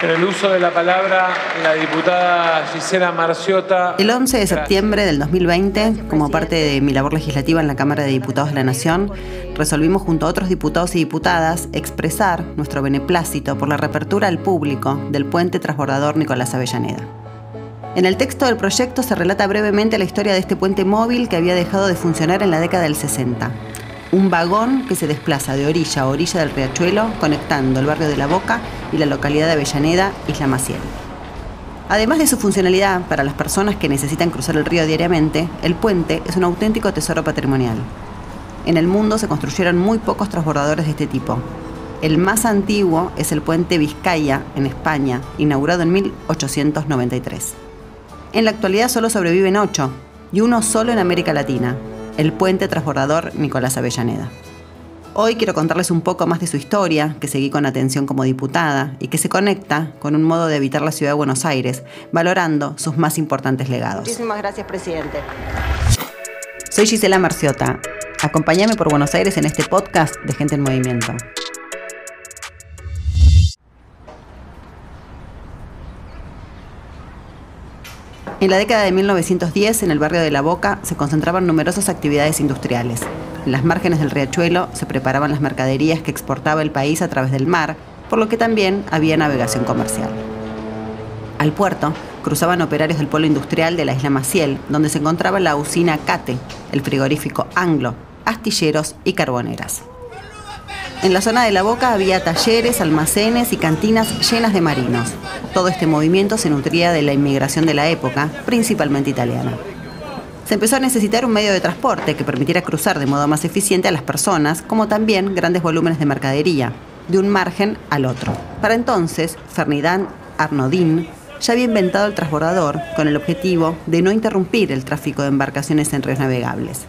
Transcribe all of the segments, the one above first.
En el uso de la palabra, la diputada Gisela Marciota. El 11 de septiembre del 2020, como parte de mi labor legislativa en la Cámara de Diputados de la Nación, resolvimos junto a otros diputados y diputadas expresar nuestro beneplácito por la reapertura al público del puente transbordador Nicolás Avellaneda. En el texto del proyecto se relata brevemente la historia de este puente móvil que había dejado de funcionar en la década del 60 un vagón que se desplaza de orilla a orilla del riachuelo, conectando el barrio de La Boca y la localidad de Avellaneda, Isla Maciel. Además de su funcionalidad para las personas que necesitan cruzar el río diariamente, el puente es un auténtico tesoro patrimonial. En el mundo se construyeron muy pocos transbordadores de este tipo. El más antiguo es el puente Vizcaya, en España, inaugurado en 1893. En la actualidad solo sobreviven ocho, y uno solo en América Latina, el puente transbordador Nicolás Avellaneda. Hoy quiero contarles un poco más de su historia, que seguí con atención como diputada y que se conecta con un modo de evitar la ciudad de Buenos Aires, valorando sus más importantes legados. Muchísimas gracias, presidente. Soy Gisela Marciota. Acompáñame por Buenos Aires en este podcast de Gente en Movimiento. En la década de 1910, en el barrio de La Boca, se concentraban numerosas actividades industriales. En las márgenes del riachuelo se preparaban las mercaderías que exportaba el país a través del mar, por lo que también había navegación comercial. Al puerto cruzaban operarios del polo industrial de la isla Maciel, donde se encontraba la usina Cate, el frigorífico Anglo, astilleros y carboneras. En la zona de la boca había talleres, almacenes y cantinas llenas de marinos. Todo este movimiento se nutría de la inmigración de la época, principalmente italiana. Se empezó a necesitar un medio de transporte que permitiera cruzar de modo más eficiente a las personas, como también grandes volúmenes de mercadería, de un margen al otro. Para entonces, Ferdinand Arnodin ya había inventado el transbordador con el objetivo de no interrumpir el tráfico de embarcaciones en ríos navegables.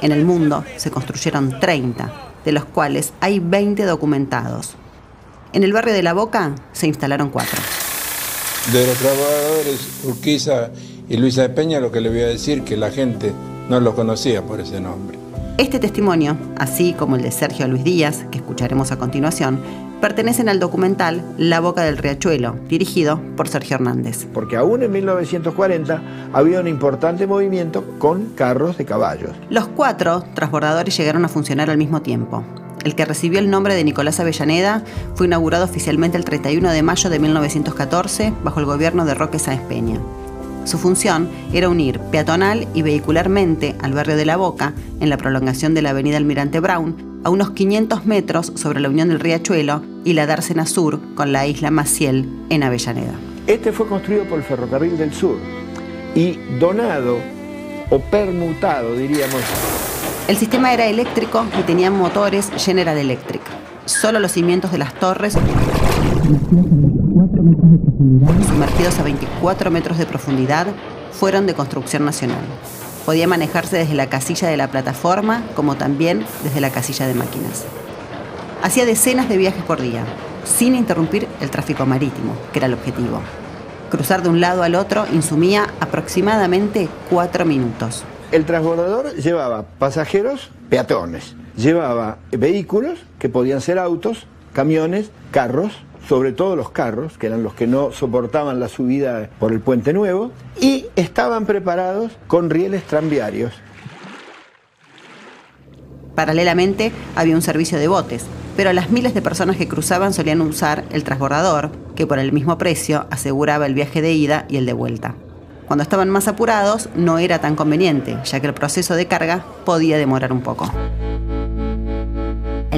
En el mundo se construyeron 30, de los cuales hay 20 documentados. En el barrio de La Boca se instalaron cuatro. De los trabajadores Urquiza y Luisa de Peña, lo que le voy a decir que la gente no lo conocía por ese nombre. Este testimonio, así como el de Sergio Luis Díaz, que escucharemos a continuación, pertenecen al documental La Boca del Riachuelo, dirigido por Sergio Hernández. Porque aún en 1940 había un importante movimiento con carros de caballos. Los cuatro transbordadores llegaron a funcionar al mismo tiempo. El que recibió el nombre de Nicolás Avellaneda fue inaugurado oficialmente el 31 de mayo de 1914 bajo el gobierno de Roque Sáenz Peña. Su función era unir peatonal y vehicularmente al barrio de La Boca, en la prolongación de la avenida Almirante Brown, a unos 500 metros sobre la unión del riachuelo y la Dársena Sur con la isla Maciel en Avellaneda. Este fue construido por el Ferrocarril del Sur y donado o permutado, diríamos. El sistema era eléctrico y tenía motores General Electric. Solo los cimientos de las torres sumergidos a 24 metros de profundidad, fueron de construcción nacional. Podía manejarse desde la casilla de la plataforma como también desde la casilla de máquinas. Hacía decenas de viajes por día, sin interrumpir el tráfico marítimo, que era el objetivo. Cruzar de un lado al otro insumía aproximadamente cuatro minutos. El transbordador llevaba pasajeros, peatones, llevaba vehículos, que podían ser autos, camiones, carros, sobre todo los carros, que eran los que no soportaban la subida por el puente nuevo, y estaban preparados con rieles tranviarios. Paralelamente había un servicio de botes, pero las miles de personas que cruzaban solían usar el transbordador, que por el mismo precio aseguraba el viaje de ida y el de vuelta. Cuando estaban más apurados no era tan conveniente, ya que el proceso de carga podía demorar un poco.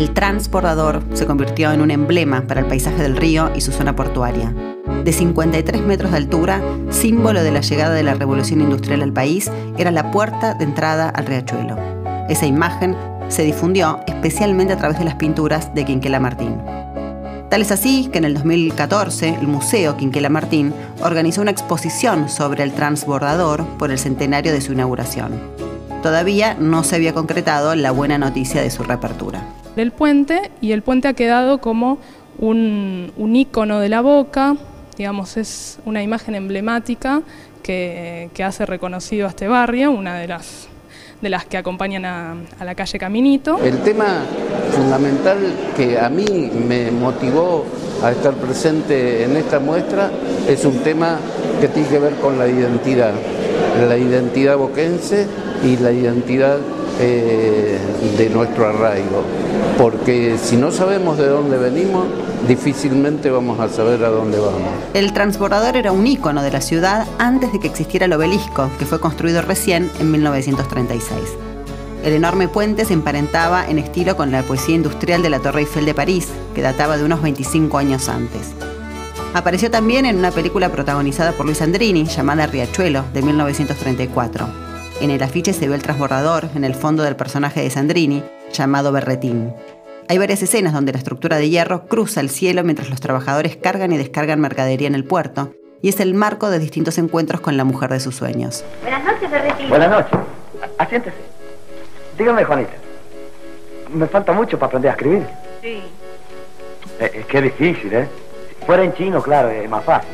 El transbordador se convirtió en un emblema para el paisaje del río y su zona portuaria. De 53 metros de altura, símbolo de la llegada de la revolución industrial al país, era la puerta de entrada al riachuelo. Esa imagen se difundió especialmente a través de las pinturas de Quinquela Martín. Tal es así que en el 2014 el Museo Quinquela Martín organizó una exposición sobre el transbordador por el centenario de su inauguración. Todavía no se había concretado la buena noticia de su reapertura del puente y el puente ha quedado como un, un ícono de la boca, digamos, es una imagen emblemática que, hace reconocido a este barrio, una de las, de las que acompañan a, a la calle Caminito. El tema fundamental que a mí me motivó a estar presente en esta muestra es un tema que tiene que ver con la identidad, la identidad boquense y la identidad eh, de nuestro arraigo, porque si no sabemos de dónde venimos, difícilmente vamos a saber a dónde vamos. El transbordador era un ícono de la ciudad antes de que existiera el obelisco, que fue construido recién en 1936. El enorme puente se emparentaba en estilo con la poesía industrial de la Torre Eiffel de París, que databa de unos 25 años antes. Apareció también en una película protagonizada por Luis Andrini, llamada Riachuelo, de 1934. En el afiche se ve el transbordador en el fondo del personaje de Sandrini, llamado Berretín. Hay varias escenas donde la estructura de hierro cruza el cielo mientras los trabajadores cargan y descargan mercadería en el puerto, y es el marco de distintos encuentros con la mujer de sus sueños. Buenas noches, Berretín. Buenas noches. Asiéntese. Dígame, Juanita. Me falta mucho para aprender a escribir. Sí. Eh, es que es difícil, ¿eh? Si fuera en chino, claro, es más fácil.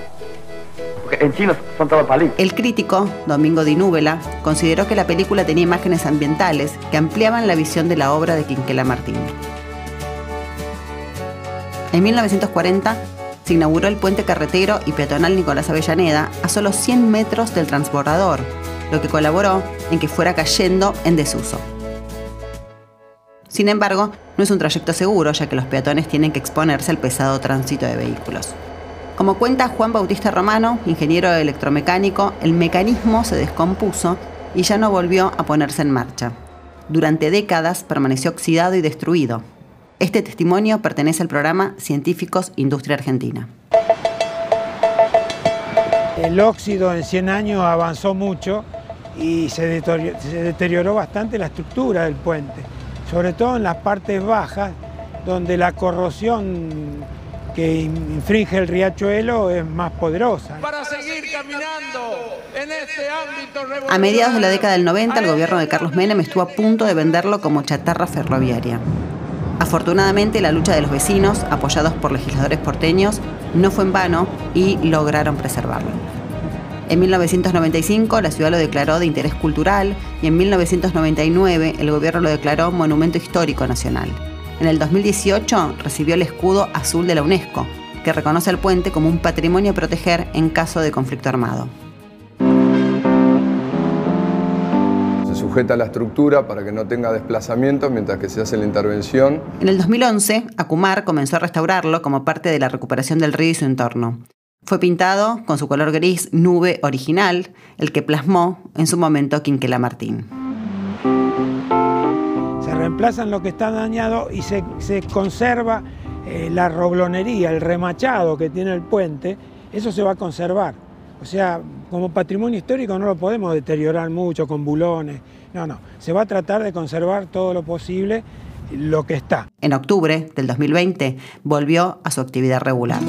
En chino son todos palitos. El crítico, Domingo Di Núbela, consideró que la película tenía imágenes ambientales que ampliaban la visión de la obra de Quinquela Martín. En 1940 se inauguró el puente carretero y peatonal Nicolás Avellaneda a solo 100 metros del transbordador, lo que colaboró en que fuera cayendo en desuso. Sin embargo, no es un trayecto seguro, ya que los peatones tienen que exponerse al pesado tránsito de vehículos. Como cuenta Juan Bautista Romano, ingeniero electromecánico, el mecanismo se descompuso y ya no volvió a ponerse en marcha. Durante décadas permaneció oxidado y destruido. Este testimonio pertenece al programa Científicos Industria Argentina. El óxido en 100 años avanzó mucho y se deterioró, se deterioró bastante la estructura del puente, sobre todo en las partes bajas, donde la corrosión que infringe el riachuelo es más poderosa. Para seguir caminando en este ámbito A mediados de la década del 90, el gobierno de Carlos Menem estuvo a punto de venderlo como chatarra ferroviaria. Afortunadamente, la lucha de los vecinos, apoyados por legisladores porteños, no fue en vano y lograron preservarlo. En 1995 la ciudad lo declaró de interés cultural y en 1999 el gobierno lo declaró Monumento Histórico Nacional. En el 2018 recibió el escudo azul de la UNESCO, que reconoce al puente como un patrimonio a proteger en caso de conflicto armado. Se sujeta la estructura para que no tenga desplazamiento mientras que se hace la intervención. En el 2011, Acumar comenzó a restaurarlo como parte de la recuperación del río y su entorno. Fue pintado con su color gris nube original, el que plasmó en su momento Quinquela Martín. Reemplazan lo que está dañado y se, se conserva eh, la roblonería, el remachado que tiene el puente, eso se va a conservar. O sea, como patrimonio histórico no lo podemos deteriorar mucho con bulones, no, no, se va a tratar de conservar todo lo posible lo que está. En octubre del 2020 volvió a su actividad regular.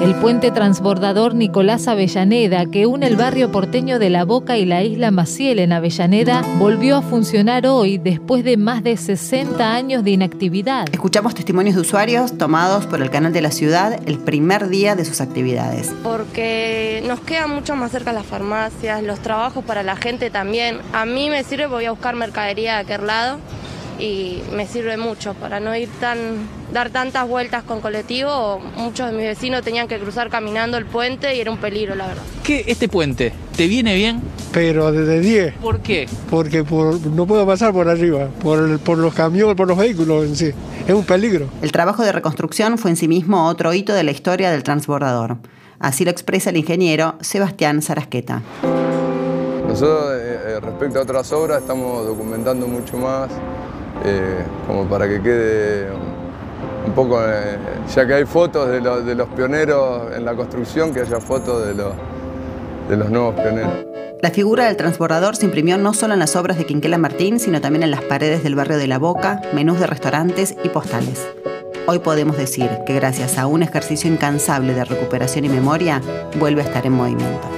El puente transbordador Nicolás Avellaneda, que une el barrio porteño de La Boca y la isla Maciel en Avellaneda, volvió a funcionar hoy después de más de 60 años de inactividad. Escuchamos testimonios de usuarios tomados por el canal de la ciudad el primer día de sus actividades. Porque nos queda mucho más cerca las farmacias, los trabajos para la gente también. A mí me sirve, voy a buscar mercadería de aquel lado y me sirve mucho para no ir tan dar tantas vueltas con colectivo. Muchos de mis vecinos tenían que cruzar caminando el puente y era un peligro, la verdad. ¿Qué este puente te viene bien? Pero desde 10. ¿Por qué? Porque por, no puedo pasar por arriba, por, por los camiones, por los vehículos en sí. Es un peligro. El trabajo de reconstrucción fue en sí mismo otro hito de la historia del transbordador. Así lo expresa el ingeniero Sebastián Sarasqueta. Nosotros, eh, respecto a otras obras, estamos documentando mucho más, eh, como para que quede un poco, eh, ya que hay fotos de, lo, de, los pioneros en la construcción, que haya fotos de, lo, de los nuevos pioneros. La figura del transbordador se imprimió no solo en las obras de Quinquela Martín, sino también en las paredes del barrio de La Boca, menús de restaurantes y postales. Hoy podemos decir que gracias a un ejercicio incansable de recuperación y memoria, vuelve a estar en movimiento.